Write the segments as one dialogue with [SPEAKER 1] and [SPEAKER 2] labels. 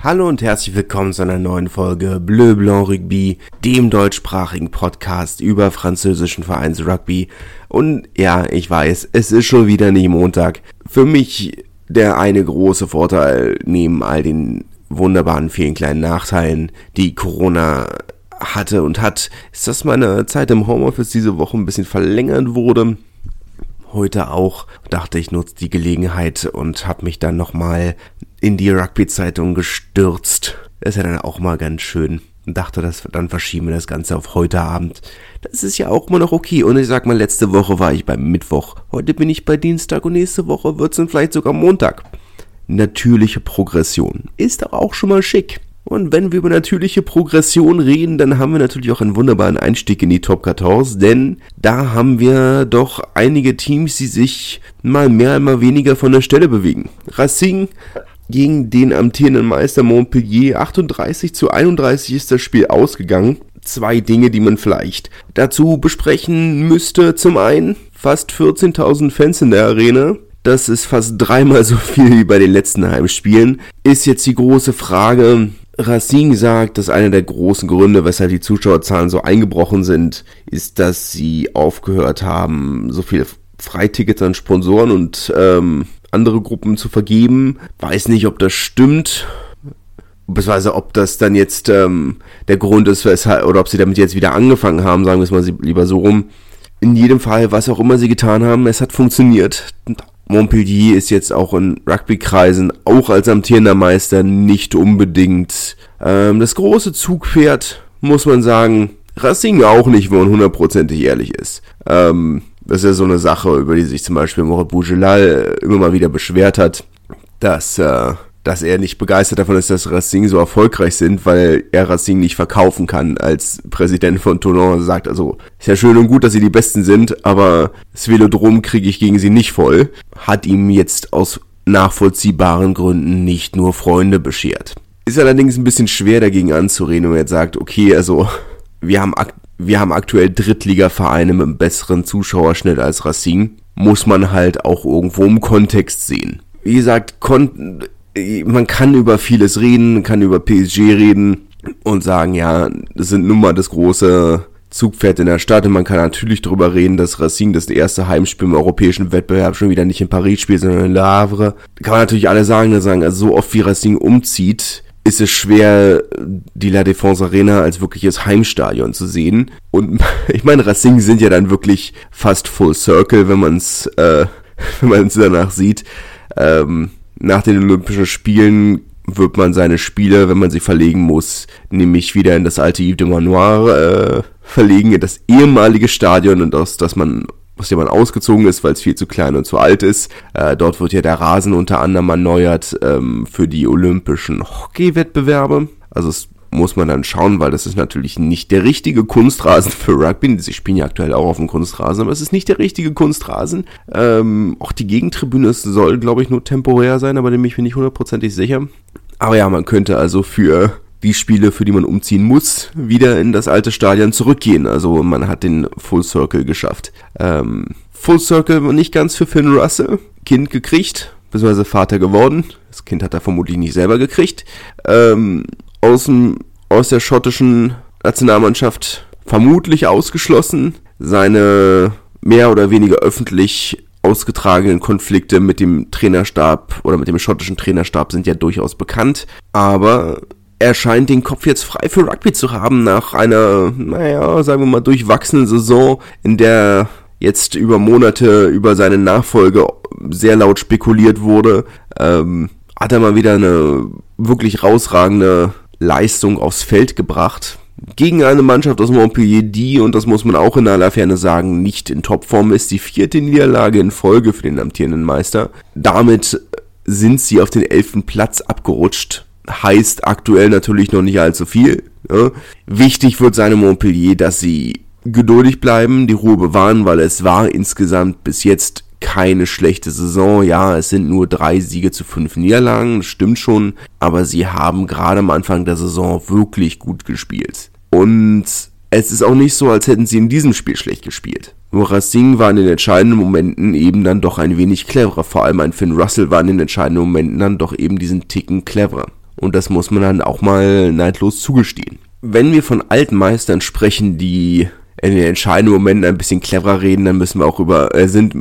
[SPEAKER 1] Hallo und herzlich willkommen zu einer neuen Folge Bleu Blanc Rugby, dem deutschsprachigen Podcast über französischen Vereins Rugby. Und ja, ich weiß, es ist schon wieder nicht Montag. Für mich der eine große Vorteil neben all den wunderbaren vielen kleinen Nachteilen, die Corona hatte und hat, ist, dass meine Zeit im Homeoffice diese Woche ein bisschen verlängert wurde heute auch. Dachte ich nutze die Gelegenheit und habe mich dann nochmal in die Rugby-Zeitung gestürzt. Das ist ja dann auch mal ganz schön. Und dachte, dass dann verschieben wir das Ganze auf heute Abend. Das ist ja auch immer noch okay. Und ich sag mal, letzte Woche war ich beim Mittwoch. Heute bin ich bei Dienstag und nächste Woche wird's dann vielleicht sogar Montag. Natürliche Progression. Ist doch auch schon mal schick. Und wenn wir über natürliche Progression reden, dann haben wir natürlich auch einen wunderbaren Einstieg in die Top 14, denn da haben wir doch einige Teams, die sich mal mehr, mal weniger von der Stelle bewegen. Racing gegen den amtierenden Meister Montpellier 38 zu 31 ist das Spiel ausgegangen. Zwei Dinge, die man vielleicht dazu besprechen müsste. Zum einen fast 14.000 Fans in der Arena. Das ist fast dreimal so viel wie bei den letzten Heimspielen. Ist jetzt die große Frage, Racine sagt, dass einer der großen Gründe, weshalb die Zuschauerzahlen so eingebrochen sind, ist, dass sie aufgehört haben, so viele Freitickets an Sponsoren und ähm, andere Gruppen zu vergeben. Weiß nicht, ob das stimmt. Beziehungsweise ob das dann jetzt ähm, der Grund ist, weshalb, oder ob sie damit jetzt wieder angefangen haben, sagen wir es mal lieber so rum. In jedem Fall, was auch immer sie getan haben, es hat funktioniert. Montpellier ist jetzt auch in Rugby-Kreisen, auch als amtierender Meister, nicht unbedingt ähm, das große Zugpferd, muss man sagen. Racing auch nicht, wenn man hundertprozentig ehrlich ist. Ähm, das ist ja so eine Sache, über die sich zum Beispiel Morat Bougelal immer mal wieder beschwert hat, dass äh, dass er nicht begeistert davon ist, dass Racing so erfolgreich sind, weil er Racing nicht verkaufen kann als Präsident von Toulon. Er sagt also, ist ja schön und gut, dass sie die Besten sind, aber das Velodrom kriege ich gegen sie nicht voll. Hat ihm jetzt aus nachvollziehbaren Gründen nicht nur Freunde beschert. Ist allerdings ein bisschen schwer dagegen anzureden, wenn man jetzt sagt, okay, also wir haben, wir haben aktuell Drittliga-Vereine mit einem besseren Zuschauerschnitt als Racing. Muss man halt auch irgendwo im Kontext sehen. Wie gesagt, man kann über vieles reden, kann über PSG reden und sagen, ja, das sind nun mal das große Zugpferd in der Stadt und man kann natürlich darüber reden, dass Racing das erste Heimspiel im europäischen Wettbewerb schon wieder nicht in Paris spielt, sondern in Le Havre. Kann man natürlich alle sagen, sagen, also so oft wie Racing umzieht, ist es schwer, die La Défense Arena als wirkliches Heimstadion zu sehen. Und ich meine, Racing sind ja dann wirklich fast Full Circle, wenn man es äh, wenn man es danach sieht. Ähm, nach den Olympischen Spielen wird man seine Spiele, wenn man sie verlegen muss, nämlich wieder in das alte Yves de Manoir äh, verlegen, in das ehemalige Stadion und aus das man aus dem man ausgezogen ist, weil es viel zu klein und zu alt ist. Äh, dort wird ja der Rasen unter anderem erneuert ähm, für die olympischen Hockey-Wettbewerbe. Also es muss man dann schauen, weil das ist natürlich nicht der richtige Kunstrasen für Rugby. Sie spielen ja aktuell auch auf dem Kunstrasen, aber es ist nicht der richtige Kunstrasen. Ähm, auch die Gegentribüne soll, glaube ich, nur temporär sein, aber dem bin ich hundertprozentig sicher. Aber ja, man könnte also für die Spiele, für die man umziehen muss, wieder in das alte Stadion zurückgehen. Also man hat den Full Circle geschafft. Ähm, Full Circle nicht ganz für Finn Russell. Kind gekriegt, beziehungsweise Vater geworden. Das Kind hat er vermutlich nicht selber gekriegt. Ähm, aus, dem, aus der schottischen Nationalmannschaft vermutlich ausgeschlossen. Seine mehr oder weniger öffentlich ausgetragenen Konflikte mit dem Trainerstab oder mit dem schottischen Trainerstab sind ja durchaus bekannt. Aber er scheint den Kopf jetzt frei für Rugby zu haben nach einer, naja, sagen wir mal, durchwachsenen Saison, in der jetzt über Monate über seine Nachfolge sehr laut spekuliert wurde. Ähm, hat er mal wieder eine wirklich rausragende Leistung aufs Feld gebracht. Gegen eine Mannschaft aus Montpellier, die, und das muss man auch in aller Ferne sagen, nicht in Topform ist. Die vierte Niederlage in Folge für den amtierenden Meister. Damit sind sie auf den elften Platz abgerutscht. Heißt aktuell natürlich noch nicht allzu viel. Ja. Wichtig wird seine Montpellier, dass sie geduldig bleiben, die Ruhe bewahren, weil es war insgesamt bis jetzt keine schlechte Saison. Ja, es sind nur drei Siege zu fünf Niederlagen, stimmt schon, aber sie haben gerade am Anfang der Saison wirklich gut gespielt. Und es ist auch nicht so, als hätten sie in diesem Spiel schlecht gespielt. Nur Racing war in den entscheidenden Momenten eben dann doch ein wenig cleverer. Vor allem ein Finn Russell war in den entscheidenden Momenten dann doch eben diesen Ticken cleverer. Und das muss man dann auch mal neidlos zugestehen. Wenn wir von alten Meistern sprechen, die in den entscheidenden Momenten ein bisschen cleverer reden, dann müssen wir auch über, äh, sind,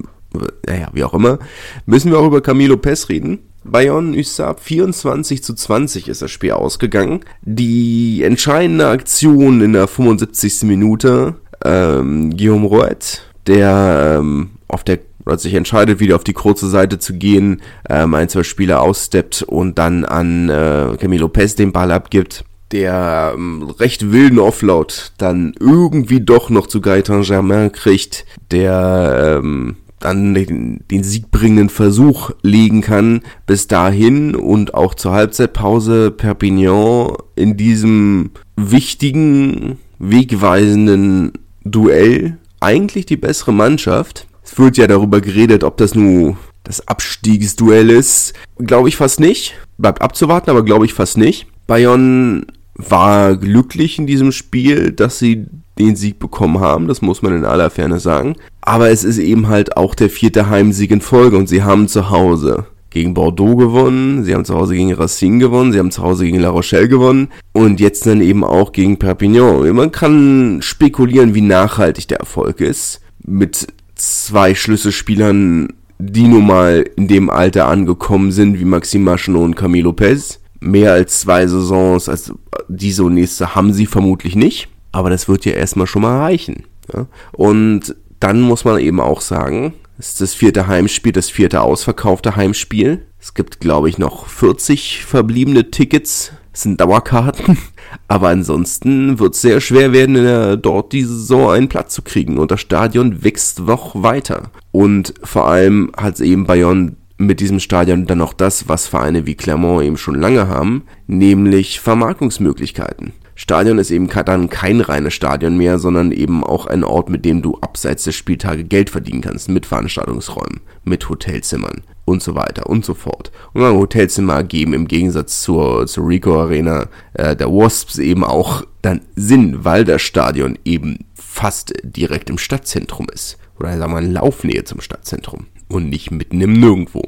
[SPEAKER 1] naja, wie auch immer, müssen wir auch über Camilo Pes reden. Bayonne Usab 24 zu 20 ist das Spiel ausgegangen. Die entscheidende Aktion in der 75. Minute, ähm, Guillaume Roet, der ähm, auf der oder sich entscheidet, wieder auf die kurze Seite zu gehen, ähm, ein, zwei Spieler aussteppt und dann an äh, Camilo Pes den Ball abgibt der ähm, recht wilden Offload dann irgendwie doch noch zu Gaetan Germain kriegt, der ähm, dann den, den siegbringenden Versuch legen kann bis dahin und auch zur Halbzeitpause Perpignan in diesem wichtigen, wegweisenden Duell eigentlich die bessere Mannschaft. Es wird ja darüber geredet, ob das nun das Abstiegsduell ist. Glaube ich fast nicht. Bleibt abzuwarten, aber glaube ich fast nicht. Bayonne war glücklich in diesem Spiel, dass sie den Sieg bekommen haben, das muss man in aller Ferne sagen. Aber es ist eben halt auch der vierte Heimsieg in Folge und sie haben zu Hause gegen Bordeaux gewonnen, sie haben zu Hause gegen Racine gewonnen, sie haben zu Hause gegen La Rochelle gewonnen und jetzt dann eben auch gegen Perpignan. Man kann spekulieren, wie nachhaltig der Erfolg ist. Mit zwei Schlüsselspielern, die nun mal in dem Alter angekommen sind, wie Maxime Machenot und Camille Lopez. Mehr als zwei Saisons, als diese und nächste haben sie vermutlich nicht. Aber das wird ja erstmal schon mal reichen. Ja? Und dann muss man eben auch sagen, es ist das vierte Heimspiel, das vierte ausverkaufte Heimspiel. Es gibt, glaube ich, noch 40 verbliebene Tickets. Sind Dauerkarten. Aber ansonsten wird es sehr schwer werden, dort diese Saison einen Platz zu kriegen. Und das Stadion wächst noch weiter. Und vor allem hat es eben Bayonne mit diesem Stadion dann noch das, was Vereine wie Clermont eben schon lange haben, nämlich Vermarktungsmöglichkeiten. Stadion ist eben dann kein reines Stadion mehr, sondern eben auch ein Ort, mit dem du abseits der Spieltage Geld verdienen kannst, mit Veranstaltungsräumen, mit Hotelzimmern und so weiter und so fort. Und ein Hotelzimmer geben im Gegensatz zur, zur Rico Arena äh, der Wasps eben auch dann Sinn, weil das Stadion eben fast direkt im Stadtzentrum ist. Oder sagen wir mal Laufnähe zum Stadtzentrum und nicht mitten im Nirgendwo.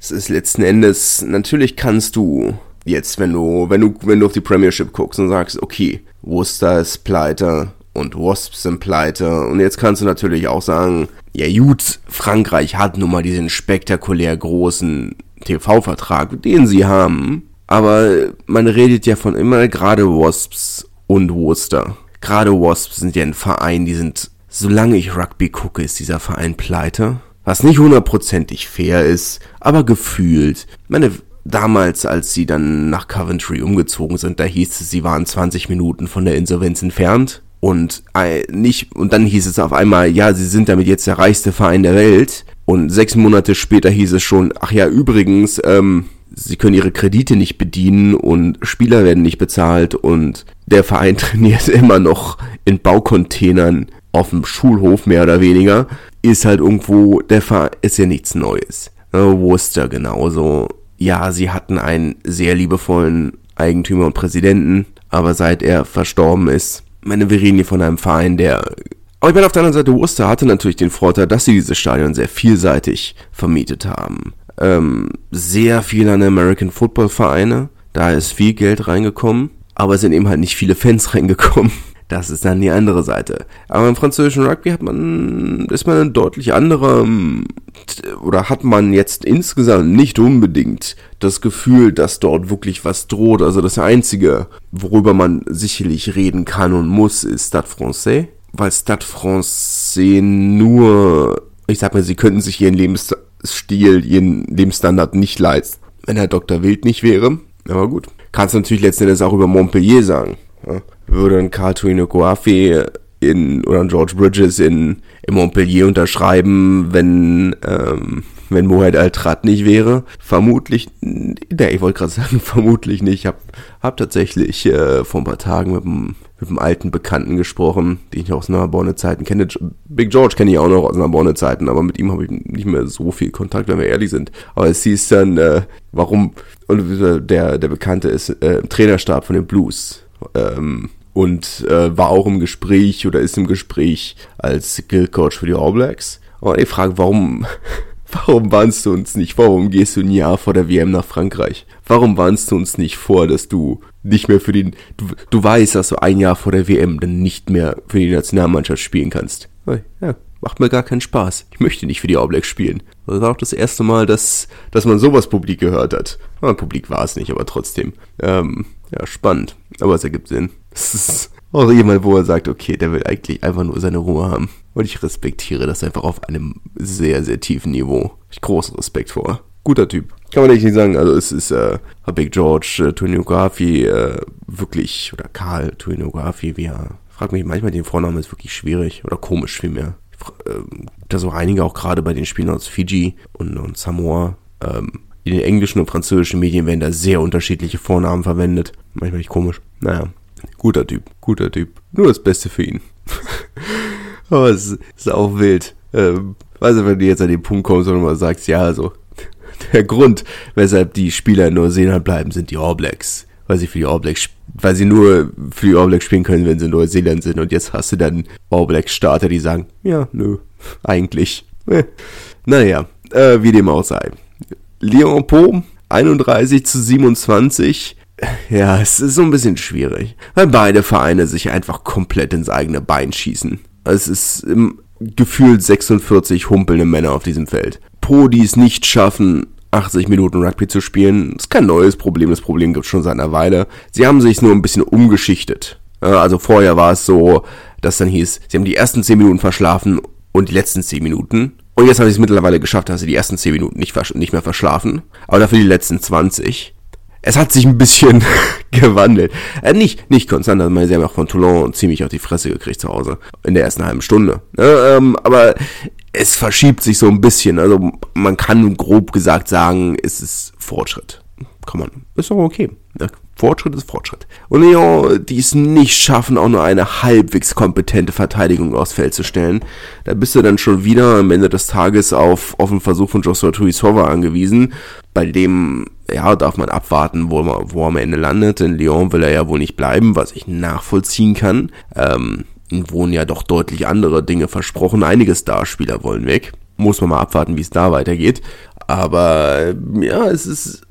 [SPEAKER 1] Es ist letzten Endes, natürlich kannst du jetzt, wenn du, wenn du, wenn du auf die Premiership guckst und sagst, okay, Worcester ist pleite und Wasps sind pleite und jetzt kannst du natürlich auch sagen, ja gut, Frankreich hat nun mal diesen spektakulär großen TV-Vertrag, den sie haben, aber man redet ja von immer gerade Wasps und Worcester. Gerade Wasps sind ja ein Verein, die sind, solange ich Rugby gucke, ist dieser Verein pleite. Was nicht hundertprozentig fair ist, aber gefühlt. Meine, damals, als sie dann nach Coventry umgezogen sind, da hieß es, sie waren 20 Minuten von der Insolvenz entfernt. Und äh, nicht, und dann hieß es auf einmal, ja, sie sind damit jetzt der reichste Verein der Welt. Und sechs Monate später hieß es schon, ach ja, übrigens, ähm, sie können ihre Kredite nicht bedienen und Spieler werden nicht bezahlt und der Verein trainiert immer noch in Baucontainern auf dem Schulhof mehr oder weniger. Ist halt irgendwo, der Verein ist ja nichts Neues. Worcester genauso ja, sie hatten einen sehr liebevollen Eigentümer und Präsidenten, aber seit er verstorben ist, meine, wir reden hier von einem Verein, der aber ich meine, auf der anderen Seite, Worcester hatte natürlich den Vorteil, dass sie dieses Stadion sehr vielseitig vermietet haben. Ähm, sehr viele an American Football Vereine, da ist viel Geld reingekommen, aber es sind eben halt nicht viele Fans reingekommen. Das ist dann die andere Seite. Aber im französischen Rugby hat man, ist man ein deutlich anderer, oder hat man jetzt insgesamt nicht unbedingt das Gefühl, dass dort wirklich was droht. Also das Einzige, worüber man sicherlich reden kann und muss, ist Stade Francais. Weil Stade Francais nur, ich sag mal, sie könnten sich ihren Lebensstil, ihren Lebensstandard nicht leisten, wenn Herr Dr. Wild nicht wäre. Aber gut. Kannst du natürlich letzten Endes auch über Montpellier sagen. Ja würde ein Cartoon Coafi in oder George Bridges in, in Montpellier unterschreiben, wenn ähm, wenn Mohamed Al-Trat nicht wäre. Vermutlich, ne, ich wollte gerade sagen, vermutlich nicht. Ich habe hab tatsächlich äh, vor ein paar Tagen mit einem, mit einem alten Bekannten gesprochen, den ich aus Narbonne Zeiten kenne. Big George kenne ich auch noch aus Narbonne Zeiten, aber mit ihm habe ich nicht mehr so viel Kontakt, wenn wir ehrlich sind. Aber es hieß dann, äh, warum, und der, der Bekannte ist äh, Trainerstab von den Blues. Ähm, und äh, war auch im Gespräch oder ist im Gespräch als Guild Coach für die All Blacks. Und ich frage, warum, Warum warnst du uns nicht? Warum gehst du ein Jahr vor der WM nach Frankreich? Warum warnst du uns nicht vor, dass du nicht mehr für den, du, du weißt, dass du ein Jahr vor der WM dann nicht mehr für die Nationalmannschaft spielen kannst? Ja, macht mir gar keinen Spaß. Ich möchte nicht für die All Blacks spielen. Das war auch das erste Mal, dass, dass man sowas publik gehört hat. Ja, publik war es nicht, aber trotzdem. Ähm, ja, spannend. Aber es ergibt Sinn. Es ist auch jemand, wo er sagt, okay, der will eigentlich einfach nur seine Ruhe haben. Und ich respektiere das einfach auf einem sehr, sehr tiefen Niveau. Ich großen Respekt vor. Guter Typ. Kann man echt nicht sagen. Also es ist äh, Big George, äh, Tuinografi, äh, wirklich, oder Karl Tuinografi, wie er, frag mich manchmal, den Vornamen ist wirklich schwierig oder komisch vielmehr. Äh, da so einige auch gerade bei den Spielen aus Fiji und, und Samoa. Ähm, in den englischen und französischen Medien werden da sehr unterschiedliche Vornamen verwendet. Manchmal nicht komisch. Naja, guter Typ, guter Typ. Nur das Beste für ihn. Aber es ist auch wild. Ähm, weiß nicht, wenn du jetzt an den Punkt kommst und mal sagst, ja, also der Grund, weshalb die Spieler in Neuseeland bleiben, sind die All Blacks. Weil sie für die All Blacks, weil sie nur für die All Blacks spielen können, wenn sie in Neuseeland sind. Und jetzt hast du dann All Blacks Starter, die sagen, ja, nö, eigentlich. Naja, äh, wie dem auch sei. Leon Po, 31 zu 27. Ja, es ist so ein bisschen schwierig, weil beide Vereine sich einfach komplett ins eigene Bein schießen. Es ist gefühlt 46 humpelnde Männer auf diesem Feld. Po, die es nicht schaffen, 80 Minuten Rugby zu spielen, ist kein neues Problem. Das Problem gibt es schon seit einer Weile. Sie haben sich nur ein bisschen umgeschichtet. Also vorher war es so, dass dann hieß, sie haben die ersten 10 Minuten verschlafen und die letzten 10 Minuten. Und jetzt haben sie es mittlerweile geschafft, dass sie die ersten 10 Minuten nicht, nicht mehr verschlafen, aber dafür die letzten 20. Es hat sich ein bisschen gewandelt. Äh, nicht, nicht konstant, also sie haben auch von Toulon ziemlich auf die Fresse gekriegt zu Hause. In der ersten halben Stunde. Äh, ähm, aber es verschiebt sich so ein bisschen. Also man kann grob gesagt sagen, es ist Fortschritt. Kann man. Ist doch okay. Fortschritt ist Fortschritt. Und Leon, die es nicht schaffen, auch nur eine halbwegs kompetente Verteidigung aufs Feld zu stellen, da bist du dann schon wieder am Ende des Tages auf, auf einen Versuch von Joshua Tuisova angewiesen, bei dem, ja, darf man abwarten, wo, wo er am Ende landet. In Lyon will er ja wohl nicht bleiben, was ich nachvollziehen kann. Ähm, wurden ja doch deutlich andere Dinge versprochen. Einige Starspieler wollen weg. Muss man mal abwarten, wie es da weitergeht. Aber ja, es ist.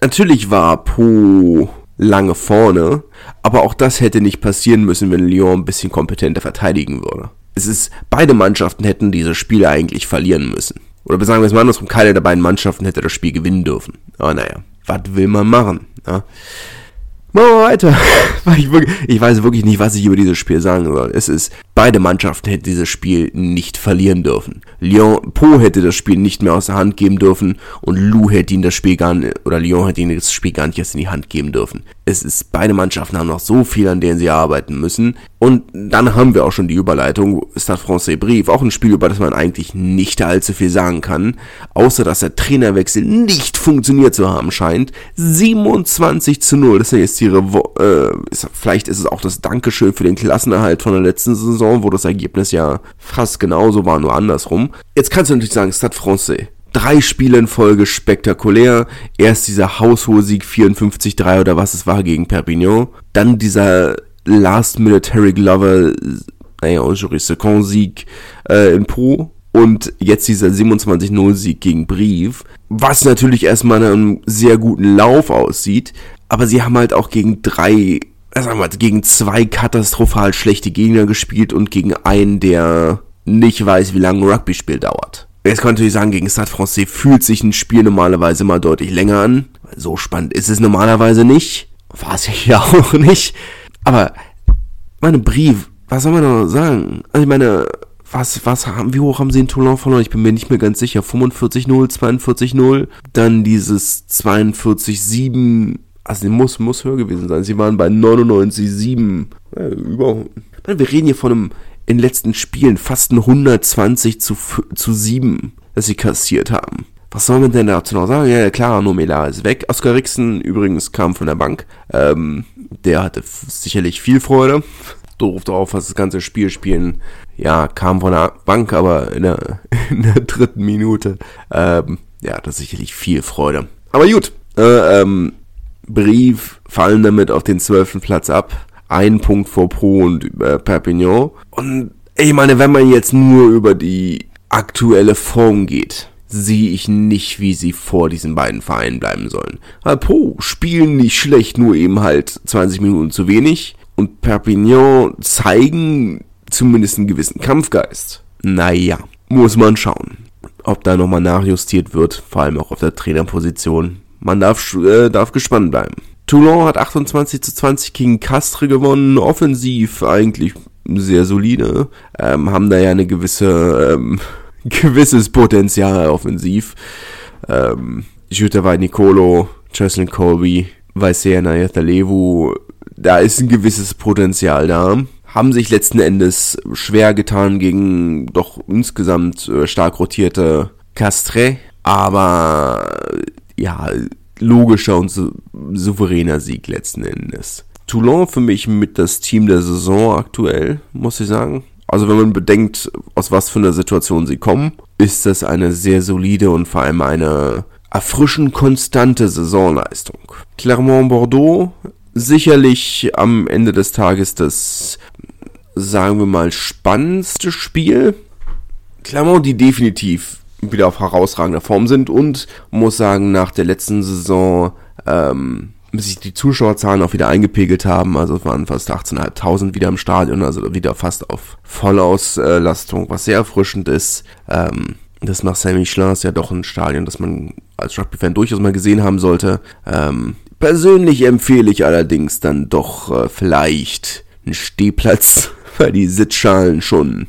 [SPEAKER 1] Natürlich war Po lange vorne, aber auch das hätte nicht passieren müssen, wenn Lyon ein bisschen kompetenter verteidigen würde. Es ist, beide Mannschaften hätten diese Spiele eigentlich verlieren müssen. Oder sagen wir es mal andersrum, keine der beiden Mannschaften hätte das Spiel gewinnen dürfen. Aber naja, was will man machen? Ja? Machen wir weiter. Ich, wirklich, ich, weiß wirklich nicht, was ich über dieses Spiel sagen soll. Es ist, beide Mannschaften hätten dieses Spiel nicht verlieren dürfen. Lyon, Po hätte das Spiel nicht mehr aus der Hand geben dürfen und Lou hätte ihn das Spiel gar nicht, oder Lyon hätte ihn das Spiel gar nicht erst in die Hand geben dürfen. Es ist, beide Mannschaften haben noch so viel, an denen sie arbeiten müssen. Und dann haben wir auch schon die Überleitung, Stade Francais Brief, auch ein Spiel, über das man eigentlich nicht allzu viel sagen kann, außer dass der Trainerwechsel nicht funktioniert zu haben scheint. 27 zu 0, das ist jetzt ihre, äh, ist, vielleicht ist es auch das Dankeschön für den Klassenerhalt von der letzten Saison, wo das Ergebnis ja fast genauso war, nur andersrum. Jetzt kannst du natürlich sagen, Stade Francais drei Spiele in Folge spektakulär. Erst dieser haushohe Sieg 54-3 oder was es war gegen Perpignan. Dann dieser Last Military Glover, naja, Jury Second Sieg äh, in Po. Und jetzt dieser 27-0 Sieg gegen Brief. Was natürlich erstmal einem sehr guten Lauf aussieht. Aber sie haben halt auch gegen drei, sagen wir mal, gegen zwei katastrophal schlechte Gegner gespielt und gegen einen, der nicht weiß, wie lange ein Rugby-Spiel dauert. Jetzt man natürlich sagen, gegen Stade Francais fühlt sich ein Spiel normalerweise mal deutlich länger an. So spannend ist es normalerweise nicht. War es ja auch nicht. Aber, meine Brief, was soll man noch sagen? Also ich meine, was, was haben, wie hoch haben sie in Toulon verloren? Ich bin mir nicht mehr ganz sicher. 45-0, 42-0, dann dieses 42-7, also muss, muss höher gewesen sein. Sie waren bei 99-7. Ja, über, wir reden hier von einem in den letzten Spielen fast ein 120 zu, zu 7, das sie kassiert haben. Was soll man denn dazu noch sagen? Ja, klar, Nomela ist weg. Oscar Rixen übrigens kam von der Bank. Ähm, der hatte sicherlich viel Freude. Doof drauf, was das ganze Spiel spielen. Ja, kam von der Bank, aber in der, in der dritten Minute. Ähm, ja, das sicherlich viel Freude. Aber gut, äh, ähm, Brief fallen damit auf den zwölften Platz ab ein Punkt vor Pro und äh, Perpignan. Und ich meine, wenn man jetzt nur über die aktuelle Form geht, sehe ich nicht, wie sie vor diesen beiden Vereinen bleiben sollen. Po spielen nicht schlecht, nur eben halt 20 Minuten zu wenig. Und Perpignan zeigen zumindest einen gewissen Kampfgeist. Naja, muss man schauen, ob da nochmal nachjustiert wird, vor allem auch auf der Trainerposition. Man darf, äh, darf gespannt bleiben. Toulon hat 28 zu 20 gegen Castre gewonnen, offensiv eigentlich sehr solide, ähm, haben da ja eine gewisse, ähm, gewisses Potenzial offensiv. Ähm, Jutavai Nicolo, Jocelyn Colby, Vaisea Nayatalevu, da ist ein gewisses Potenzial da. Haben sich letzten Endes schwer getan gegen doch insgesamt äh, stark rotierte Castre, aber ja, logischer und sou souveräner Sieg letzten Endes. Toulon für mich mit das Team der Saison aktuell, muss ich sagen. Also wenn man bedenkt, aus was für einer Situation sie kommen, ist das eine sehr solide und vor allem eine erfrischend konstante Saisonleistung. Clermont-Bordeaux sicherlich am Ende des Tages das, sagen wir mal, spannendste Spiel. Clermont, die definitiv wieder auf herausragender Form sind und muss sagen, nach der letzten Saison ähm, sich die Zuschauerzahlen auch wieder eingepegelt haben. Also es waren fast 18.500 wieder im Stadion, also wieder fast auf Vollauslastung, was sehr erfrischend ist. Ähm, das Marcel Michelin ist ja doch ein Stadion, das man als Rugby-Fan durchaus mal gesehen haben sollte. Ähm, persönlich empfehle ich allerdings dann doch äh, vielleicht einen Stehplatz die Sitzschalen schon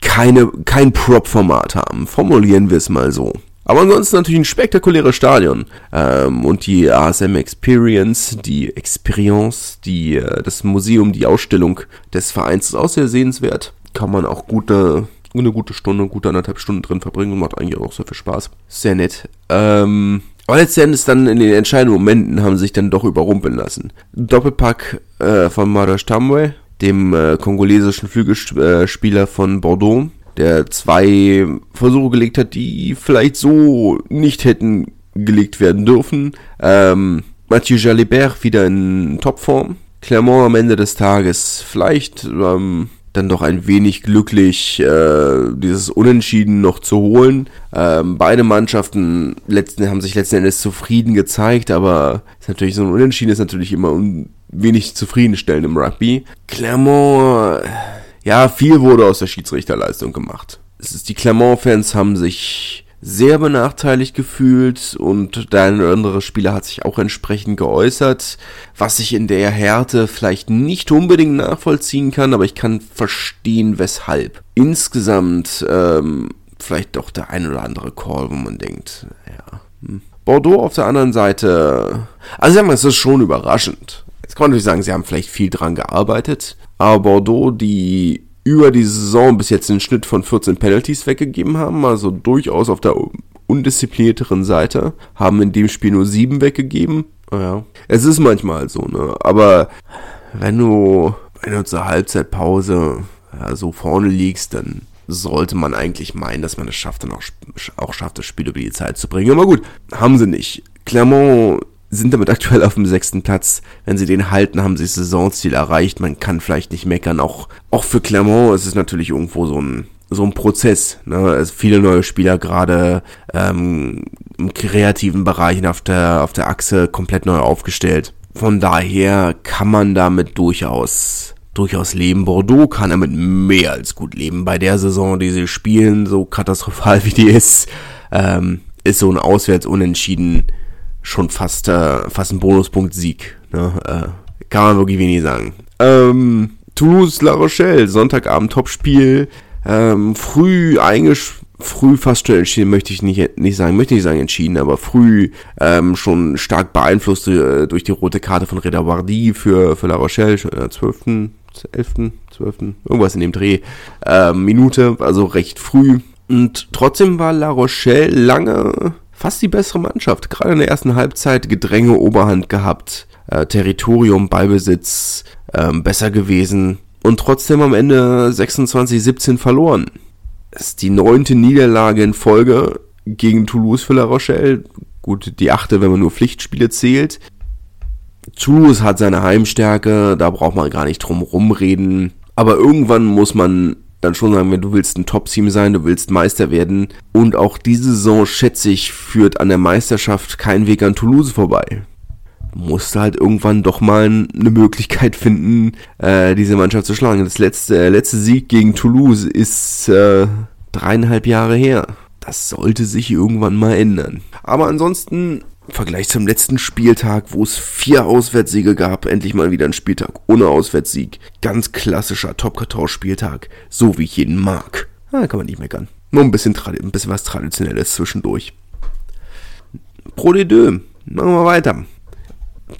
[SPEAKER 1] keine, kein Prop-Format haben. Formulieren wir es mal so. Aber ansonsten natürlich ein spektakuläres Stadion. Ähm, und die ASM Experience, die Experience, die, äh, das Museum, die Ausstellung des Vereins ist auch sehr sehenswert. Kann man auch gute, eine gute Stunde, gute anderthalb Stunden drin verbringen und macht eigentlich auch sehr viel Spaß. Sehr nett. Ähm, aber letztendlich dann in den entscheidenden Momenten haben sie sich dann doch überrumpeln lassen. Doppelpack äh, von Mara Tamwe dem äh, kongolesischen Flügelspieler von Bordeaux, der zwei Versuche gelegt hat, die vielleicht so nicht hätten gelegt werden dürfen. Ähm, Mathieu Jalibert wieder in Topform. Clermont am Ende des Tages vielleicht ähm, dann doch ein wenig glücklich, äh, dieses Unentschieden noch zu holen. Ähm, beide Mannschaften letzten, haben sich letzten Endes zufrieden gezeigt, aber ist natürlich so ein Unentschieden ist natürlich immer un wenig zufriedenstellend im Rugby. Clermont, ja, viel wurde aus der Schiedsrichterleistung gemacht. Es ist, die Clermont-Fans haben sich sehr benachteiligt gefühlt und der eine oder andere Spieler hat sich auch entsprechend geäußert, was ich in der Härte vielleicht nicht unbedingt nachvollziehen kann, aber ich kann verstehen, weshalb. Insgesamt ähm, vielleicht doch der ein oder andere Call, wo man denkt, ja. Hm. Bordeaux auf der anderen Seite, also sagen wir, es ist schon überraschend. Jetzt kann man natürlich sagen, sie haben vielleicht viel dran gearbeitet, aber Bordeaux, die über die Saison bis jetzt einen Schnitt von 14 Penalties weggegeben haben, also durchaus auf der undisziplinierteren Seite, haben in dem Spiel nur sieben weggegeben. Ja, es ist manchmal so, ne? Aber wenn du, wenn du zur Halbzeitpause ja, so vorne liegst, dann sollte man eigentlich meinen, dass man es schafft, dann auch, auch schafft, das Spiel über die Zeit zu bringen. Aber gut, haben sie nicht. Clermont sind damit aktuell auf dem sechsten Platz. Wenn sie den halten, haben sie das Saisonziel erreicht. Man kann vielleicht nicht meckern. Auch, auch für Clermont ist es natürlich irgendwo so ein, so ein Prozess. Ne? Also viele neue Spieler gerade ähm, im kreativen Bereich auf der, auf der Achse komplett neu aufgestellt. Von daher kann man damit durchaus durchaus leben. Bordeaux kann damit mehr als gut leben. Bei der Saison, die sie spielen, so katastrophal wie die ist, ähm, ist so ein Auswärts-Unentschieden schon fast, äh, fast ein Bonuspunkt-Sieg. Ne? Äh, kann man wirklich wenig sagen. Ähm, Toulouse, La Rochelle, Sonntagabend Topspiel. Ähm, früh eingesch früh fast schon entschieden, möchte ich nicht, nicht sagen, möchte ich nicht sagen entschieden, aber früh ähm, schon stark beeinflusst äh, durch die rote Karte von Reda Wardi für, für La Rochelle, schon in der 12., 11., 12., irgendwas in dem Dreh, äh, Minute, also recht früh. Und trotzdem war La Rochelle lange fast die bessere Mannschaft. Gerade in der ersten Halbzeit Gedränge Oberhand gehabt, äh, Territorium, Ballbesitz ähm, besser gewesen und trotzdem am Ende 26-17 verloren. Das ist die neunte Niederlage in Folge gegen Toulouse für La Rochelle. Gut, die achte, wenn man nur Pflichtspiele zählt. Toulouse hat seine Heimstärke, da braucht man gar nicht drum rumreden. Aber irgendwann muss man dann schon sagen, wenn du willst ein Top-Team sein, du willst Meister werden. Und auch diese Saison, schätze ich, führt an der Meisterschaft kein Weg an Toulouse vorbei. Musste halt irgendwann doch mal eine Möglichkeit finden, äh, diese Mannschaft zu schlagen. Das letzte, äh, letzte Sieg gegen Toulouse ist äh, dreieinhalb Jahre her. Das sollte sich irgendwann mal ändern. Aber ansonsten im Vergleich zum letzten Spieltag, wo es vier Auswärtssiege gab, endlich mal wieder ein Spieltag ohne Auswärtssieg. Ganz klassischer Top-14-Spieltag, so wie ich ihn mag. Ah, kann man nicht meckern. Nur ein bisschen, ein bisschen was Traditionelles zwischendurch. Pro de deux. Machen wir weiter.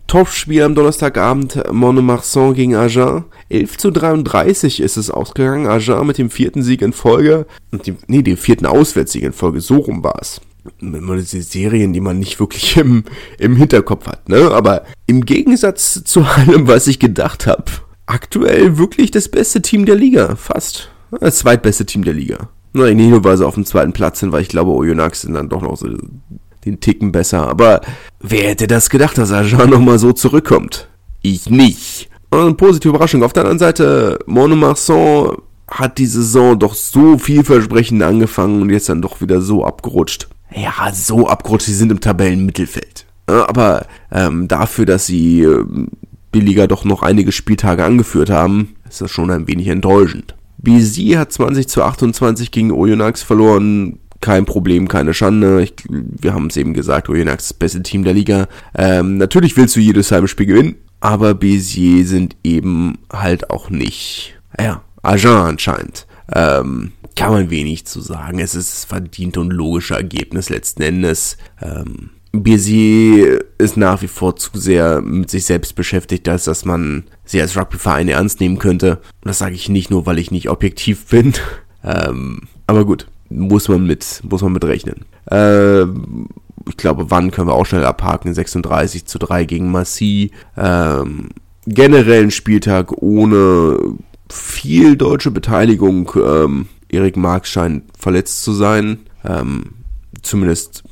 [SPEAKER 1] Topspiel am Donnerstagabend Montmarsan gegen Agen. 11 zu 33 ist es ausgegangen. Agen mit dem vierten Sieg in Folge. nee, dem vierten Auswärtssieg in Folge. So rum war es immer diese Serien, die man nicht wirklich im, im Hinterkopf hat, ne? Aber im Gegensatz zu allem, was ich gedacht habe, aktuell wirklich das beste Team der Liga, fast. Das zweitbeste Team der Liga. Na, nicht nur, weil sie auf dem zweiten Platz sind, weil ich glaube, Oyonnax sind dann doch noch so den Ticken besser. Aber wer hätte das gedacht, dass Ajan nochmal so zurückkommt? Ich nicht. Und eine positive Überraschung. Auf der anderen Seite, Monomarsan hat die Saison doch so vielversprechend angefangen und jetzt dann doch wieder so abgerutscht ja, so abgerutscht, sie sind im Tabellenmittelfeld. Aber ähm, dafür, dass sie äh, die Liga doch noch einige Spieltage angeführt haben, ist das schon ein wenig enttäuschend. BC hat 20 zu 28 gegen Oyonnax verloren. Kein Problem, keine Schande. Ich, wir haben es eben gesagt, Oyonnax ist das beste Team der Liga. Ähm, natürlich willst du jedes Heimspiel gewinnen, aber Bézier sind eben halt auch nicht, ja, Agent anscheinend. Ähm, kann man wenig zu sagen. Es ist verdient und logische Ergebnis letzten Endes. Ähm, Biesi ist nach wie vor zu sehr mit sich selbst beschäftigt, als dass man sie als Rugbyverein ernst nehmen könnte. Und das sage ich nicht nur, weil ich nicht objektiv bin. Ähm, aber gut, muss man mit, muss man mit rechnen. Ähm, ich glaube, wann können wir auch schnell abhaken? 36 zu 3 gegen Massi. Ähm, generell ein Spieltag ohne viel deutsche Beteiligung. Ähm, Erik Marx scheint verletzt zu sein. Ähm, zumindest,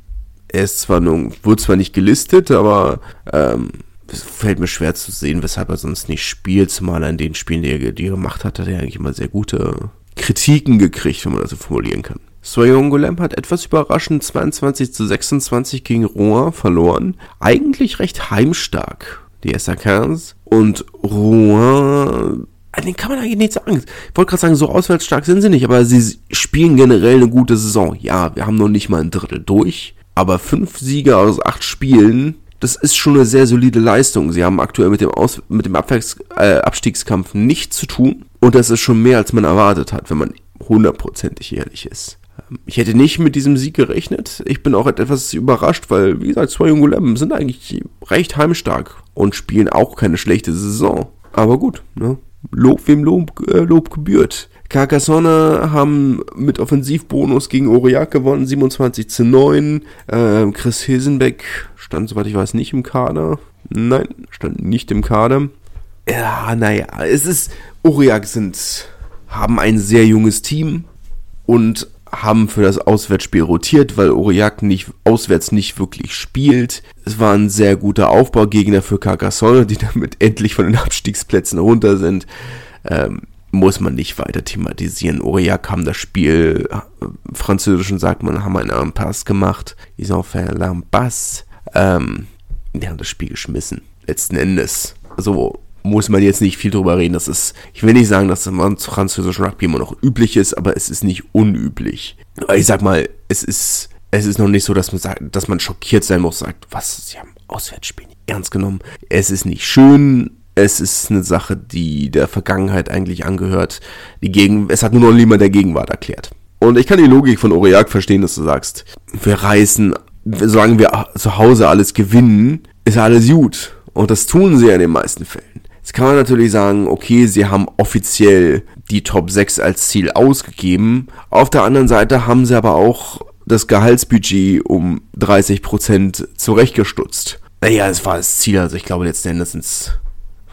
[SPEAKER 1] er ist zwar nur, wurde zwar nicht gelistet, aber ähm, es fällt mir schwer zu sehen, weshalb er sonst nicht spielt, zumal in den Spielen, die er, die er gemacht hat, hat er eigentlich immer sehr gute Kritiken gekriegt, wenn man das so formulieren kann. Soyongolem hat etwas überraschend 22 zu 26 gegen Rouen verloren. Eigentlich recht heimstark, die SAKs. Und Rouen den kann man eigentlich nicht sagen. Ich wollte gerade sagen, so auswärtsstark sind sie nicht, aber sie spielen generell eine gute Saison. Ja, wir haben noch nicht mal ein Drittel durch, aber fünf Siege aus acht Spielen, das ist schon eine sehr solide Leistung. Sie haben aktuell mit dem, aus mit dem Abwärts äh, Abstiegskampf nichts zu tun und das ist schon mehr, als man erwartet hat, wenn man hundertprozentig ehrlich ist. Ähm, ich hätte nicht mit diesem Sieg gerechnet. Ich bin auch etwas überrascht, weil, wie gesagt, zwei junge Lemmen sind eigentlich recht heimstark und spielen auch keine schlechte Saison. Aber gut, ne? Lob, wem Lob, äh, Lob gebührt. Carcassonne haben mit Offensivbonus gegen Aurillac gewonnen, 27 zu 9. Äh, Chris Hilsenbeck stand, soweit ich weiß, nicht im Kader. Nein, stand nicht im Kader. Ja, naja, es ist, Aurillac sind, haben ein sehr junges Team und haben für das Auswärtsspiel rotiert, weil Aurillac nicht, auswärts nicht wirklich spielt. Es war ein sehr guter Aufbaugegner für Carcassonne, die damit endlich von den Abstiegsplätzen runter sind. Ähm, muss man nicht weiter thematisieren. Aurillac haben das Spiel, äh, französischen sagt man, haben einen Pass gemacht. Ils ont fait l'impasse. Ähm, die haben das Spiel geschmissen. Letzten Endes. So, muss man jetzt nicht viel drüber reden. Das ist, ich will nicht sagen, dass man zu französischen Rugby immer noch üblich ist, aber es ist nicht unüblich. Ich sag mal, es ist, es ist noch nicht so, dass man sagt, dass man schockiert sein muss, sagt, was, sie haben Auswärtsspiel nicht ernst genommen. Es ist nicht schön, es ist eine Sache, die der Vergangenheit eigentlich angehört. Die Gegen es hat nur noch niemand der Gegenwart erklärt. Und ich kann die Logik von Aurillac verstehen, dass du sagst, wir reißen, solange wir zu Hause alles gewinnen, ist alles gut. Und das tun sie ja in den meisten Fällen. Jetzt kann man natürlich sagen, okay, sie haben offiziell die Top 6 als Ziel ausgegeben. Auf der anderen Seite haben sie aber auch das Gehaltsbudget um 30% zurechtgestutzt. Naja, es war das Ziel, also ich glaube letzten Endes sind's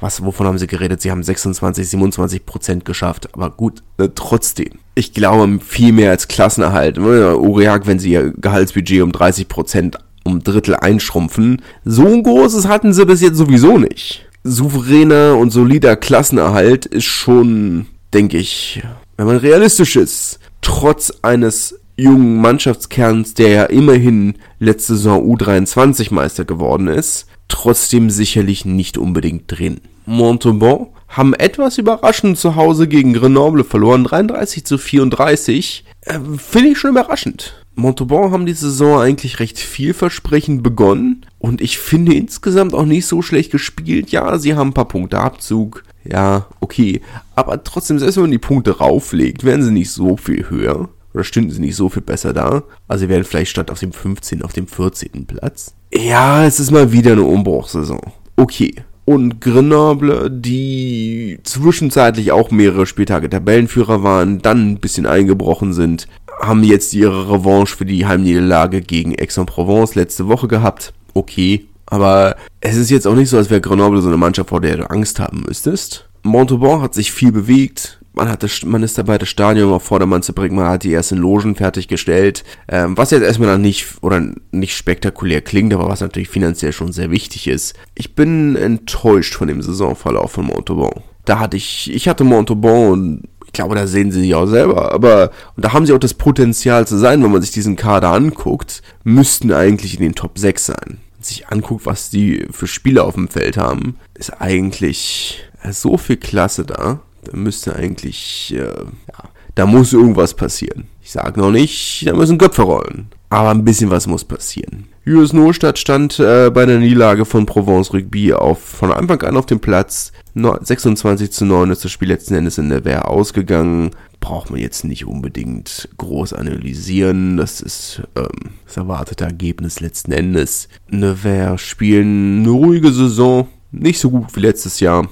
[SPEAKER 1] was, wovon haben sie geredet? Sie haben 26, 27% geschafft. Aber gut, ne, trotzdem. Ich glaube, viel mehr als Klassenerhalt. Uriak, wenn sie ihr Gehaltsbudget um 30% um Drittel einschrumpfen, so ein großes hatten sie bis jetzt sowieso nicht souveräner und solider Klassenerhalt ist schon, denke ich, wenn man realistisch ist, trotz eines jungen Mannschaftskerns, der ja immerhin letzte Saison U23 Meister geworden ist, trotzdem sicherlich nicht unbedingt drin. Montauban haben etwas überraschend zu Hause gegen Grenoble verloren, 33 zu 34. Äh, Finde ich schon überraschend. Montauban haben die Saison eigentlich recht vielversprechend begonnen und ich finde insgesamt auch nicht so schlecht gespielt. Ja, sie haben ein paar Punkte Abzug. Ja, okay. Aber trotzdem, selbst wenn man die Punkte rauflegt, werden sie nicht so viel höher. Oder stünden sie nicht so viel besser da. Also sie werden vielleicht statt auf dem 15. auf dem 14. Platz. Ja, es ist mal wieder eine Umbruchsaison. Okay. Und Grenoble, die zwischenzeitlich auch mehrere Spieltage Tabellenführer waren, dann ein bisschen eingebrochen sind, haben jetzt ihre Revanche für die Heimniederlage gegen Aix-en-Provence letzte Woche gehabt. Okay, aber es ist jetzt auch nicht so, als wäre Grenoble so eine Mannschaft, vor der du Angst haben müsstest. Montauban hat sich viel bewegt, man, hat das, man ist dabei, das Stadion auf Vordermann zu bringen, man hat die ersten Logen fertiggestellt, ähm, was jetzt erstmal noch nicht, oder nicht spektakulär klingt, aber was natürlich finanziell schon sehr wichtig ist. Ich bin enttäuscht von dem Saisonverlauf von Montauban. Da hatte ich, ich hatte Montauban und ich glaube, da sehen sie sich auch selber, aber, und da haben sie auch das Potenzial zu sein, wenn man sich diesen Kader anguckt, müssten eigentlich in den Top 6 sein. Wenn sich anguckt, was die für Spiele auf dem Feld haben, ist eigentlich so viel Klasse da da müsste eigentlich, äh, ja, da muss irgendwas passieren. Ich sage noch nicht, da müssen Köpfe rollen. Aber ein bisschen was muss passieren. US Nostadt stand äh, bei der Niederlage von Provence Rugby auf, von Anfang an auf dem Platz. 26 zu 9 ist das Spiel letzten Endes in der Wehr ausgegangen. Braucht man jetzt nicht unbedingt groß analysieren. Das ist ähm, das erwartete Ergebnis letzten Endes. Nevers spielen eine ruhige Saison. Nicht so gut wie letztes Jahr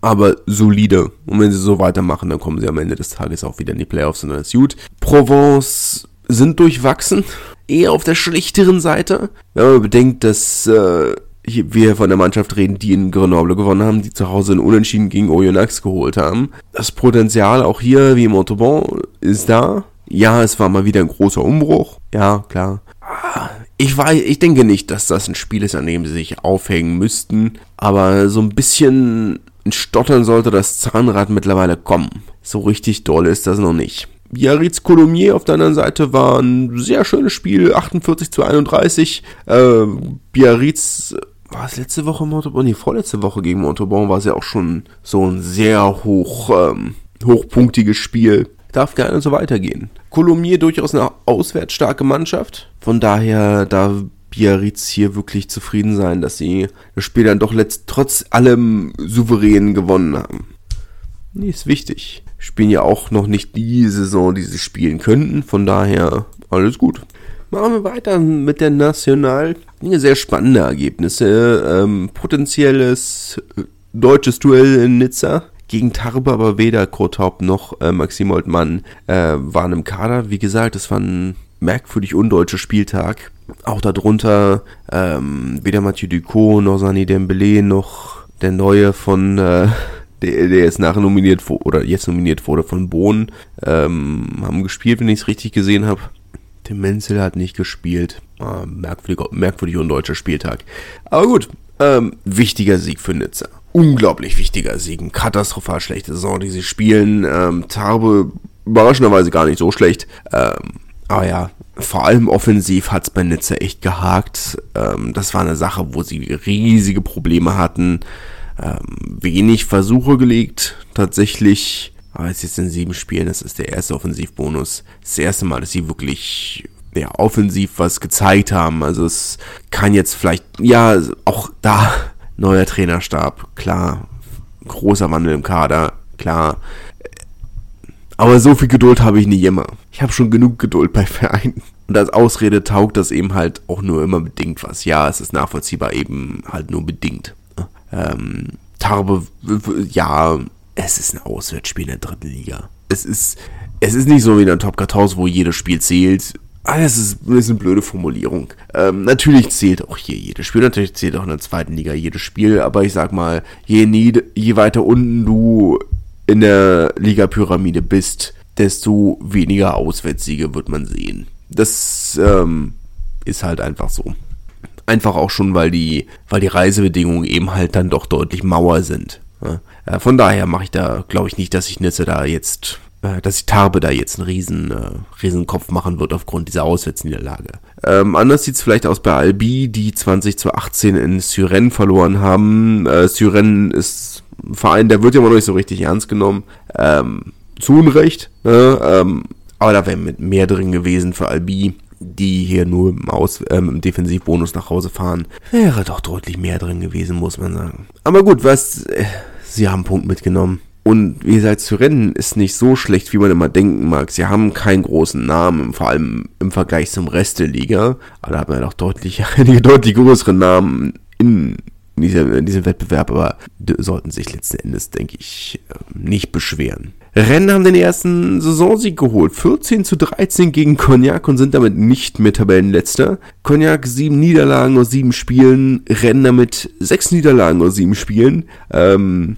[SPEAKER 1] aber solide. Und wenn sie so weitermachen, dann kommen sie am Ende des Tages auch wieder in die Playoffs und dann ist gut. Provence sind durchwachsen, eher auf der schlichteren Seite. Wenn man bedenkt, dass äh, wir von der Mannschaft reden, die in Grenoble gewonnen haben, die zu Hause in Unentschieden gegen Oyonnax geholt haben. Das Potenzial auch hier wie Montauban ist da. Ja, es war mal wieder ein großer Umbruch. Ja, klar. Ich weiß, ich denke nicht, dass das ein Spiel ist, an dem sie sich aufhängen müssten. Aber so ein bisschen Stottern sollte das Zahnrad mittlerweile kommen. So richtig doll ist das noch nicht. Biarritz Colomier auf der anderen Seite war ein sehr schönes Spiel, 48 zu 31. Äh, Biarritz war es letzte Woche Montauban? Nee, vorletzte Woche gegen Montauban war es ja auch schon so ein sehr hoch, ähm, hochpunktiges Spiel. Darf gerne so weitergehen. Colomier durchaus eine auswärtsstarke Mannschaft. Von daher, da Biarritz hier wirklich zufrieden sein, dass sie das Spiel dann doch letzt, trotz allem souverän gewonnen haben. Nee, ist wichtig. Spielen ja auch noch nicht die Saison, die sie spielen könnten, von daher alles gut. Machen wir weiter mit der National. Sehr spannende Ergebnisse. Ähm, potenzielles äh, deutsches Duell in Nizza gegen Tarbe, aber weder Kurt Haupt noch äh, Maxim Oldmann äh, waren im Kader. Wie gesagt, es war ein merkwürdig undeutscher Spieltag. Auch darunter ähm, weder Mathieu Ducot noch Sani Dembele noch der neue von äh, der, der jetzt nachher nominiert oder jetzt nominiert wurde von Bohn ähm, haben gespielt, wenn ich es richtig gesehen habe. Tim Menzel hat nicht gespielt. Ah, merkwürdig, merkwürdig undeutscher Spieltag. Aber gut, ähm, wichtiger Sieg für Nizza. Unglaublich wichtiger Sieg. Ein katastrophal schlechte Saison, die sie spielen. Ähm, Tarbe überraschenderweise gar nicht so schlecht. Ähm, aber ja, vor allem offensiv hat's bei Nizza echt gehakt. Ähm, das war eine Sache, wo sie riesige Probleme hatten. Ähm, wenig Versuche gelegt, tatsächlich. Aber es ist jetzt in sieben Spielen, das ist der erste Offensivbonus. Das erste Mal, dass sie wirklich ja, offensiv was gezeigt haben. Also es kann jetzt vielleicht, ja, auch da neuer Trainerstab, klar. Großer Wandel im Kader, klar. Aber so viel Geduld habe ich nicht immer. Ich habe schon genug Geduld bei Vereinen. Und als Ausrede taugt das eben halt auch nur immer bedingt was. Ja, es ist nachvollziehbar eben halt nur bedingt. Ähm, Tarbe, ja, es ist ein Auswärtsspiel in der dritten Liga. Es ist, es ist nicht so wie in der Top 1000, wo jedes Spiel zählt. Ah, das ist, ist eine blöde Formulierung. Ähm, natürlich zählt auch hier jedes Spiel, natürlich zählt auch in der zweiten Liga jedes Spiel, aber ich sag mal, je, nie, je weiter unten du in der Liga-Pyramide bist, desto weniger Auswärtssiege wird man sehen. Das ähm, ist halt einfach so. Einfach auch schon, weil die, weil die Reisebedingungen eben halt dann doch deutlich mauer sind. Ja. Äh, von daher mache ich da, glaube ich nicht, dass ich Nizza da jetzt äh, dass die Tarbe da jetzt einen riesen, äh, riesen Kopf machen wird aufgrund dieser Auswärtsniederlage. Ähm, anders sieht es vielleicht aus bei Albi, die 20 zu 18 in Syren verloren haben. Äh, Syren ist ein Verein, der wird ja immer noch nicht so richtig ernst genommen. Ähm, zu Unrecht, ne? ähm, aber da wäre mit mehr drin gewesen für Albi die hier nur im, Aus ähm, im Defensivbonus nach Hause fahren, wäre doch deutlich mehr drin gewesen, muss man sagen. Aber gut, was, äh, sie haben einen Punkt mitgenommen. Und wie gesagt, zu rennen ist nicht so schlecht, wie man immer denken mag. Sie haben keinen großen Namen, vor allem im Vergleich zum Rest der Liga. Aber da hat man ja doch deutlich, einige deutlich größere Namen in, dieser, in diesem Wettbewerb, aber sollten sich letzten Endes, denke ich, ähm, nicht beschweren. Rennen haben den ersten Saisonsieg geholt. 14 zu 13 gegen Cognac und sind damit nicht mehr Tabellenletzter. Cognac sieben Niederlagen aus sieben Spielen, Rennen damit sechs Niederlagen aus sieben Spielen. Ähm,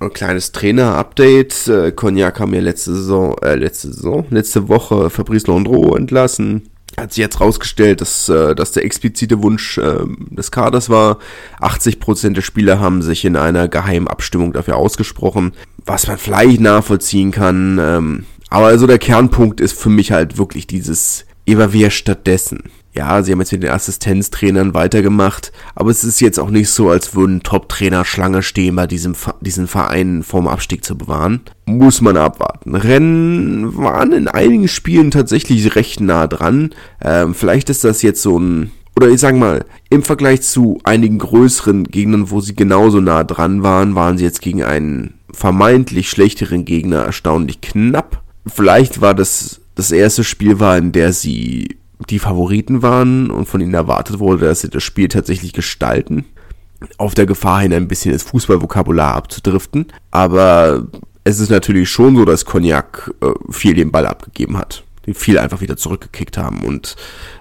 [SPEAKER 1] ein kleines Trainer-Update. Äh, Cognac haben ja letzte Saison, äh, letzte Saison, letzte Woche Fabrice Landreau entlassen. Hat sich jetzt rausgestellt, dass, äh, dass der explizite Wunsch äh, des Kaders war. 80% der Spieler haben sich in einer geheimen Abstimmung dafür ausgesprochen, was man vielleicht nachvollziehen kann. Ähm, aber also der Kernpunkt ist für mich halt wirklich dieses Eva wer stattdessen ja, sie haben jetzt mit den Assistenztrainern weitergemacht, aber es ist jetzt auch nicht so, als würden Top-Trainer Schlange stehen, bei diesem, diesen Verein vorm Abstieg zu bewahren. Muss man abwarten. Rennen waren in einigen Spielen tatsächlich recht nah dran. Ähm, vielleicht ist das jetzt so ein, oder ich sag mal, im Vergleich zu einigen größeren Gegnern, wo sie genauso nah dran waren, waren sie jetzt gegen einen vermeintlich schlechteren Gegner erstaunlich knapp. Vielleicht war das das erste Spiel war, in der sie die Favoriten waren und von ihnen erwartet wurde, dass sie das Spiel tatsächlich gestalten. Auf der Gefahr hin, ein bisschen das Fußballvokabular abzudriften. Aber es ist natürlich schon so, dass Cognac äh, viel den Ball abgegeben hat. Die viel einfach wieder zurückgekickt haben und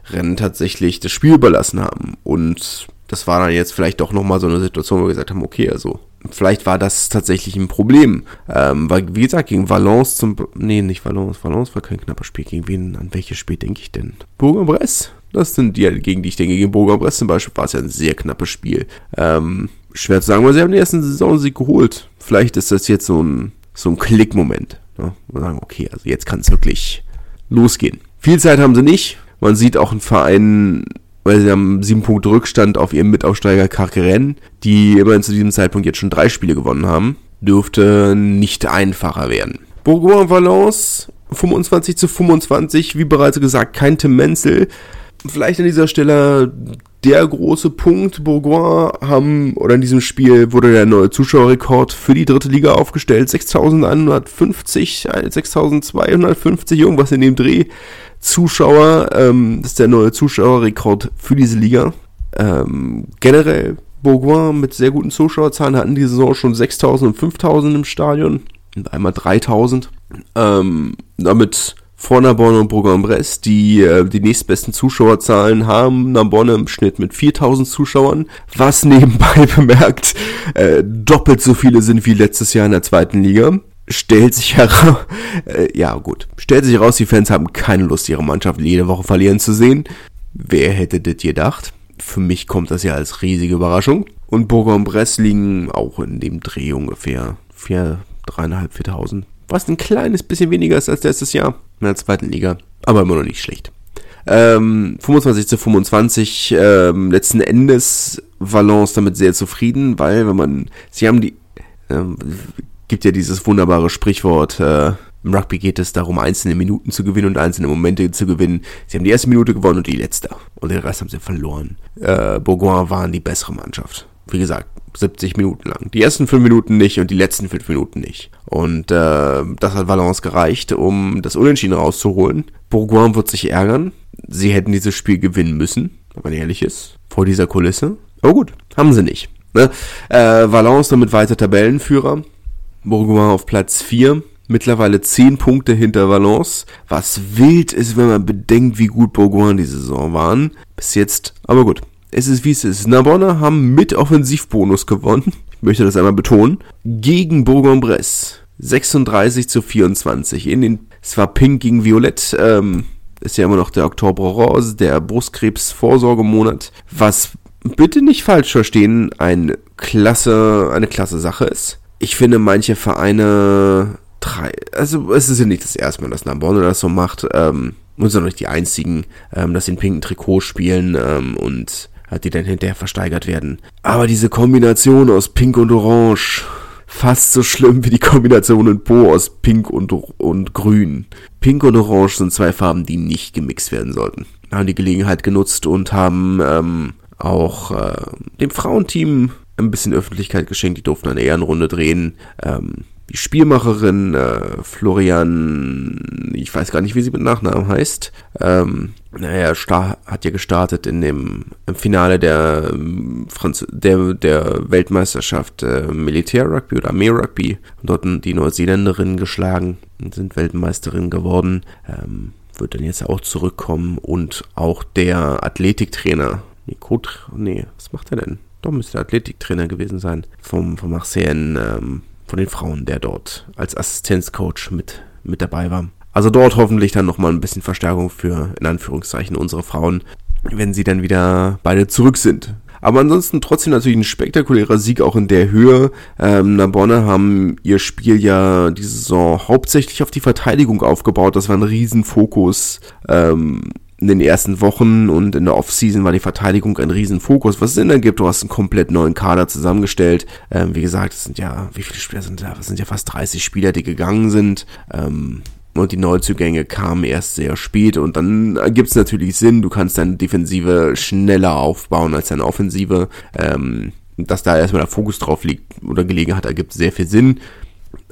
[SPEAKER 1] Rennen tatsächlich das Spiel überlassen haben. Und das war dann jetzt vielleicht doch nochmal so eine Situation, wo wir gesagt haben, okay, also vielleicht war das tatsächlich ein Problem. Ähm, weil, wie gesagt, gegen Valence zum. Nee, nicht Valence. Valence war kein knapper Spiel. Gegen wen? An welches Spiel denke ich denn? Bourg-en-Bresse? Das sind die, gegen die ich denke. Gegen Bourg-en-Bresse zum Beispiel war es ja ein sehr knappes Spiel. Ähm, schwer zu sagen, weil sie haben den ersten Saisonsieg geholt. Vielleicht ist das jetzt so ein, so ein Klickmoment. Ne? Wir sagen, okay, also jetzt kann es wirklich losgehen. Viel Zeit haben sie nicht. Man sieht auch einen Verein weil sie haben sieben Punkte Rückstand auf ihrem Mitaufsteiger Carqueren, die immerhin zu diesem Zeitpunkt jetzt schon drei Spiele gewonnen haben, dürfte nicht einfacher werden. Bourgoin Valence 25 zu 25, wie bereits gesagt, kein Tim Menzel. Vielleicht an dieser Stelle der große Punkt. Bourgoin haben, oder in diesem Spiel wurde der neue Zuschauerrekord für die dritte Liga aufgestellt. 6150, 6250, irgendwas in dem Dreh. Zuschauer. Ähm, das ist der neue Zuschauerrekord für diese Liga. Ähm, generell Bourgoin mit sehr guten Zuschauerzahlen hatten diese Saison schon 6000 und 5000 im Stadion. Und einmal 3000. Ähm, damit vor Narbonne und Bourg-en-Bresse, die äh, die nächstbesten Zuschauerzahlen haben. Narbonne im Schnitt mit 4000 Zuschauern, was nebenbei bemerkt äh, doppelt so viele sind wie letztes Jahr in der zweiten Liga stellt sich heraus, äh, ja gut, stellt sich heraus, die Fans haben keine Lust, ihre Mannschaft jede Woche verlieren zu sehen. Wer hätte das gedacht? Für mich kommt das ja als riesige Überraschung. Und Bourg-en-Bresse liegen auch in dem Dreh ungefähr. Vier, dreieinhalb, viertausend. Was ein kleines bisschen weniger ist als letztes Jahr in der zweiten Liga. Aber immer noch nicht schlecht. Ähm, 25 zu 25, ähm, letzten Endes Valence damit sehr zufrieden, weil wenn man, sie haben die, ähm, gibt ja dieses wunderbare Sprichwort, äh, im Rugby geht es darum, einzelne Minuten zu gewinnen und einzelne Momente zu gewinnen. Sie haben die erste Minute gewonnen und die letzte. Und den Rest haben sie verloren. Äh, Bourgoin waren die bessere Mannschaft. Wie gesagt, 70 Minuten lang. Die ersten 5 Minuten nicht und die letzten 5 Minuten nicht. Und äh, das hat Valence gereicht, um das Unentschieden rauszuholen. Bourgoin wird sich ärgern. Sie hätten dieses Spiel gewinnen müssen, wenn man ehrlich ist, vor dieser Kulisse. Aber gut, haben sie nicht. Ne? Äh, Valence damit weiter Tabellenführer Bourgoin auf Platz 4, mittlerweile 10 Punkte hinter Valence, was wild ist, wenn man bedenkt, wie gut Bourgoin die Saison waren. Bis jetzt, aber gut. Es ist wie es ist. Narbonne haben mit Offensivbonus gewonnen. Ich möchte das einmal betonen. Gegen Bourgoin-Bresse. 36 zu 24. In den, es war Pink gegen Violett. Ähm, ist ja immer noch der Oktober Rose, der Brustkrebsvorsorgemonat. Was bitte nicht falsch verstehen, ein klasse, eine klasse Sache ist ich finde, manche Vereine drei, also es ist ja nicht das erste Mal, dass Narbonne das so macht, ähm, und sind auch nicht die einzigen, ähm, dass sie in pinken Trikot spielen ähm, und die dann hinterher versteigert werden. Aber diese Kombination aus Pink und Orange, fast so schlimm wie die Kombination in Po aus Pink und, und Grün. Pink und Orange sind zwei Farben, die nicht gemixt werden sollten. Haben die Gelegenheit genutzt und haben ähm, auch äh, dem Frauenteam ein bisschen Öffentlichkeit geschenkt. Die durften eine Ehrenrunde drehen. Ähm, die Spielmacherin äh, Florian, ich weiß gar nicht, wie sie mit Nachnamen heißt, ähm, naja, hat ja gestartet in dem im Finale der, ähm, Franz der, der Weltmeisterschaft äh, Militär-Rugby oder Armee-Rugby dort die Neuseeländerin geschlagen und sind Weltmeisterin geworden. Ähm, wird dann jetzt auch zurückkommen und auch der Athletiktrainer, Nico, nee, was macht er denn? Doch müsste der Athletiktrainer gewesen sein vom, vom Marseille, ähm, von den Frauen, der dort als Assistenzcoach mit, mit dabei war. Also dort hoffentlich dann nochmal ein bisschen Verstärkung für, in Anführungszeichen, unsere Frauen, wenn sie dann wieder beide zurück sind. Aber ansonsten trotzdem natürlich ein spektakulärer Sieg auch in der Höhe. Ähm, Narbonne haben ihr Spiel ja diese Saison hauptsächlich auf die Verteidigung aufgebaut. Das war ein Riesenfokus. Ähm, in den ersten Wochen und in der Offseason war die Verteidigung ein Riesenfokus. Was es denn da gibt, du hast einen komplett neuen Kader zusammengestellt. Ähm, wie gesagt, es sind ja, wie viele Spieler sind da? Es sind ja fast 30 Spieler, die gegangen sind. Ähm, und die Neuzugänge kamen erst sehr spät und dann gibt es natürlich Sinn, du kannst deine Defensive schneller aufbauen als deine Offensive. Ähm, dass da erstmal der Fokus drauf liegt oder gelegen hat, ergibt sehr viel Sinn.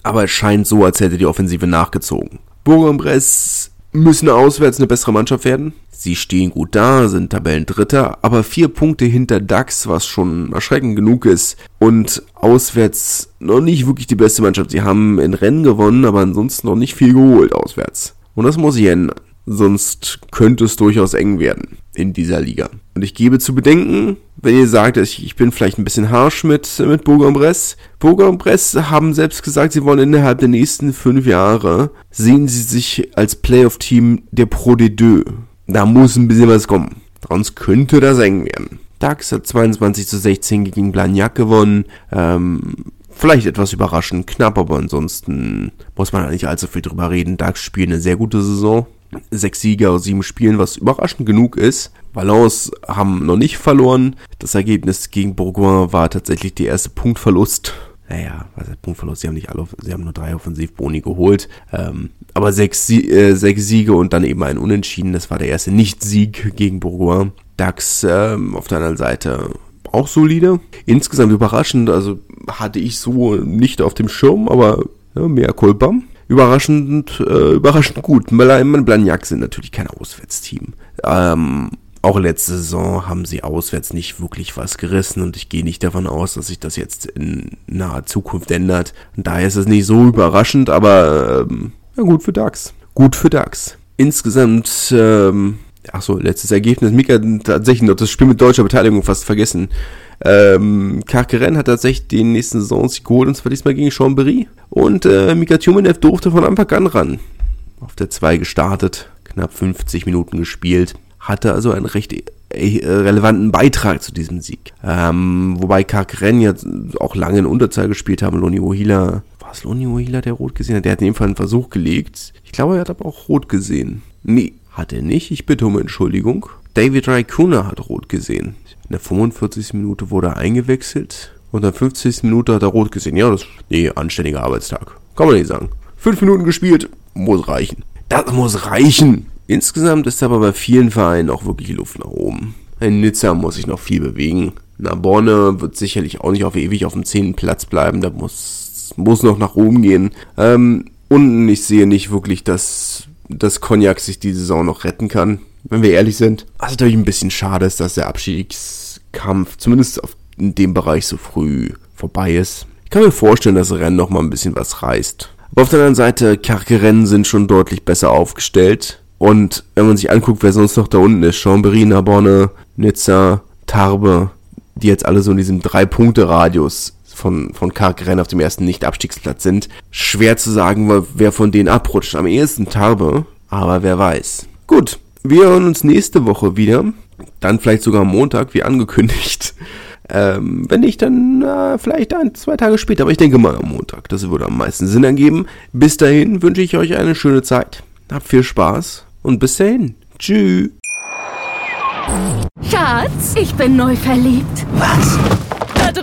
[SPEAKER 1] Aber es scheint so, als hätte die Offensive nachgezogen. Bourg-en-Bresse müssen auswärts eine bessere Mannschaft werden. Sie stehen gut da, sind Tabellendritter, aber vier Punkte hinter DAX, was schon erschreckend genug ist. Und auswärts noch nicht wirklich die beste Mannschaft. Sie haben in Rennen gewonnen, aber ansonsten noch nicht viel geholt auswärts. Und das muss sich ändern. Sonst könnte es durchaus eng werden in dieser Liga. Und ich gebe zu bedenken, wenn ihr sagt, ich, ich bin vielleicht ein bisschen harsh mit, mit Bourg-en-Bresse. Bourg-en-Bresse haben selbst gesagt, sie wollen innerhalb der nächsten fünf Jahre sehen sie sich als Playoff-Team der Pro de Deux. Da muss ein bisschen was kommen. Sonst könnte das eng werden. DAX hat 22 zu 16 gegen Blagnac gewonnen. Ähm, vielleicht etwas überraschend, knapp, aber ansonsten muss man nicht allzu viel drüber reden. DAX spielt eine sehr gute Saison sechs Sieger aus sieben Spielen, was überraschend genug ist. Valence haben noch nicht verloren. Das Ergebnis gegen Bourgoin war tatsächlich der erste Punktverlust. Naja, was ist Punktverlust? Sie haben nicht alle, sie haben nur drei Offensivboni geholt. Ähm, aber sechs, äh, sechs Siege und dann eben ein Unentschieden. Das war der erste Nicht-Sieg gegen Bourgoin. DAX ähm, auf der anderen Seite auch solide. Insgesamt überraschend, also hatte ich so nicht auf dem Schirm, aber ja, mehr Culpa überraschend, äh, überraschend gut. Blagnac sind natürlich kein Auswärtsteam. Ähm, auch letzte Saison haben sie auswärts nicht wirklich was gerissen und ich gehe nicht davon aus, dass sich das jetzt in naher Zukunft ändert. Und daher ist es nicht so überraschend, aber ähm, ja, gut für DAX. Gut für DAX. Insgesamt, ähm, ach so, letztes Ergebnis. Mika hat tatsächlich noch das Spiel mit deutscher Beteiligung fast vergessen. Ähm, Carqueren hat tatsächlich den nächsten Saisons geholt, und zwar diesmal gegen Chambéry. Und äh, Mika Tjumenev durfte von Anfang an ran. Auf der 2 gestartet, knapp 50 Minuten gespielt. Hatte also einen recht äh, relevanten Beitrag zu diesem Sieg. Ähm, wobei Carqueren ja auch lange in Unterzahl gespielt haben. Loni Ohila, war es Loni Ohila, der rot gesehen hat? Der hat in dem Fall einen Versuch gelegt. Ich glaube, er hat aber auch rot gesehen. Nee, hat er nicht. Ich bitte um Entschuldigung. David Raikuna hat rot gesehen. In der 45. Minute wurde er eingewechselt und in der 50. Minute hat er rot gesehen. Ja, das ist nee, anständiger Arbeitstag. Kann man nicht sagen. Fünf Minuten gespielt, muss reichen. Das muss reichen. Insgesamt ist aber bei vielen Vereinen auch wirklich Luft nach oben. In Nizza muss sich noch viel bewegen. Naborne wird sicherlich auch nicht auf ewig auf dem 10. Platz bleiben. Da muss, muss noch nach oben gehen. Ähm, und ich sehe nicht wirklich, dass das Cognac sich die Saison noch retten kann wenn wir ehrlich sind. Was natürlich ein bisschen schade ist, dass der Abstiegskampf zumindest auf, in dem Bereich so früh vorbei ist. Ich kann mir vorstellen, dass Rennen noch mal ein bisschen was reißt. Aber auf der anderen Seite, Karke-Rennen sind schon deutlich besser aufgestellt. Und wenn man sich anguckt, wer sonst noch da unten ist, Chambéry, Narbonne, Nizza, Tarbe, die jetzt alle so in diesem Drei-Punkte-Radius von, von Karkeren auf dem ersten Nicht-Abstiegsplatz sind. Schwer zu sagen, wer von denen abrutscht. Am ehesten Tarbe, aber wer weiß. Gut, wir hören uns nächste Woche wieder. Dann vielleicht sogar am Montag, wie angekündigt. Ähm, wenn nicht, dann äh, vielleicht ein, zwei Tage später. Aber ich denke mal am Montag. Das würde am meisten Sinn ergeben. Bis dahin wünsche ich euch eine schöne Zeit. Habt viel Spaß und bis dahin. Tschüss.
[SPEAKER 2] Schatz, ich bin neu verliebt.
[SPEAKER 3] Was?